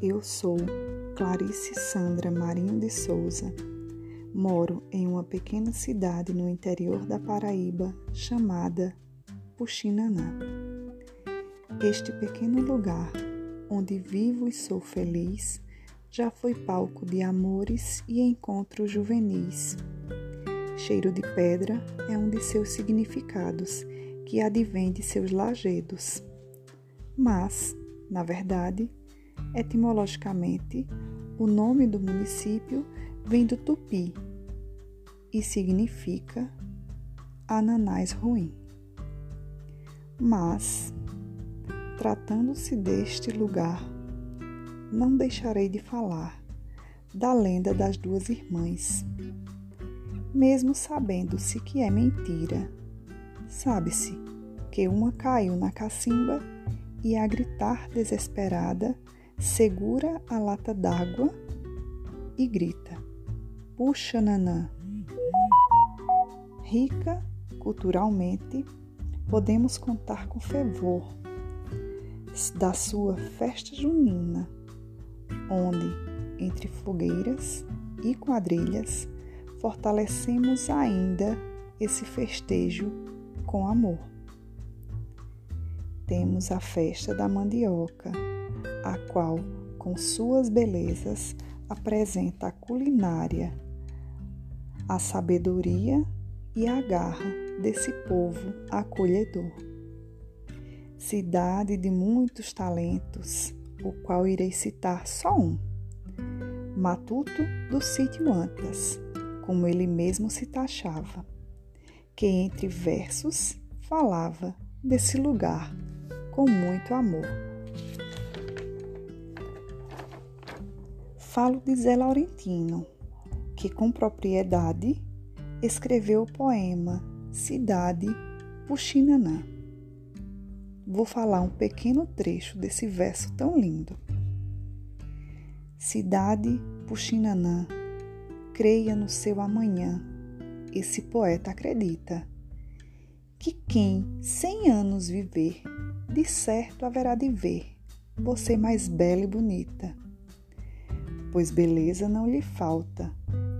Eu sou Clarice Sandra Marinho de Souza. Moro em uma pequena cidade no interior da Paraíba chamada Puxinanã. Este pequeno lugar, onde vivo e sou feliz, já foi palco de amores e encontros juvenis. Cheiro de pedra é um de seus significados, que advém de seus lajedos. Mas, na verdade, Etimologicamente, o nome do município vem do tupi e significa ananás ruim. Mas, tratando-se deste lugar, não deixarei de falar da lenda das duas irmãs. Mesmo sabendo-se que é mentira, sabe-se que uma caiu na cacimba e, a gritar desesperada, segura a lata d'água e grita: Puxa, Nanã! Rica culturalmente, podemos contar com fervor da sua festa junina, onde, entre fogueiras e quadrilhas, fortalecemos ainda esse festejo com amor. Temos a festa da mandioca a qual, com suas belezas, apresenta a culinária, a sabedoria e a garra desse povo acolhedor. Cidade de muitos talentos, o qual irei citar só um. Matuto do sítio Antas, como ele mesmo se taxava, que entre versos falava desse lugar com muito amor. Falo de Zé Laurentino, que com propriedade escreveu o poema Cidade Puxinanã. Vou falar um pequeno trecho desse verso tão lindo. Cidade Puxinanã, creia no seu amanhã. Esse poeta acredita que quem cem anos viver, de certo haverá de ver você mais bela e bonita pois beleza não lhe falta.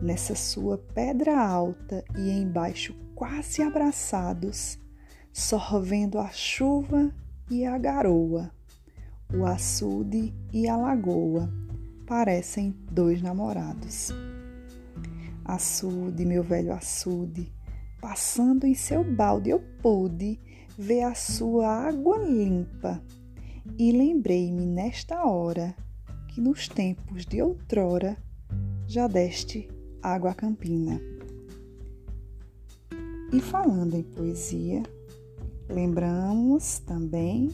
Nessa sua pedra alta e embaixo quase abraçados, sorvendo a chuva e a garoa, o açude e a lagoa parecem dois namorados. Açude, meu velho açude, passando em seu balde eu pude ver a sua água limpa e lembrei-me nesta hora que nos tempos de outrora já deste água campina. E falando em poesia, lembramos também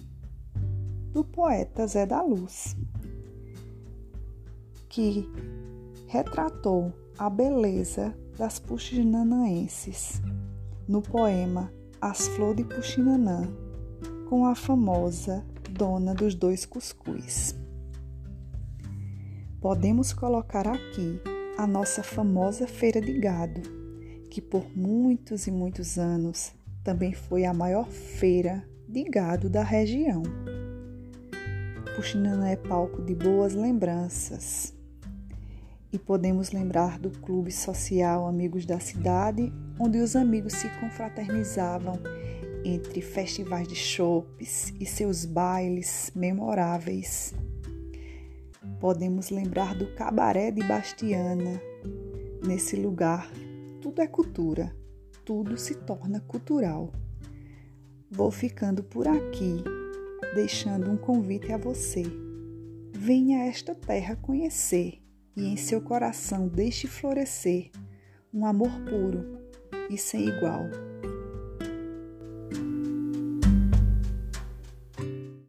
do poeta Zé da Luz, que retratou a beleza das puxinanaenses no poema As Flores de Puxinanã, com a famosa Dona dos Dois Cuscuz podemos colocar aqui a nossa famosa feira de gado, que por muitos e muitos anos também foi a maior feira de gado da região. Puxinana é palco de boas lembranças. E podemos lembrar do clube social Amigos da Cidade, onde os amigos se confraternizavam entre festivais de chopes e seus bailes memoráveis podemos lembrar do cabaré de Bastiana. Nesse lugar, tudo é cultura, tudo se torna cultural. Vou ficando por aqui, deixando um convite a você. Venha a esta terra conhecer e em seu coração deixe florescer um amor puro e sem igual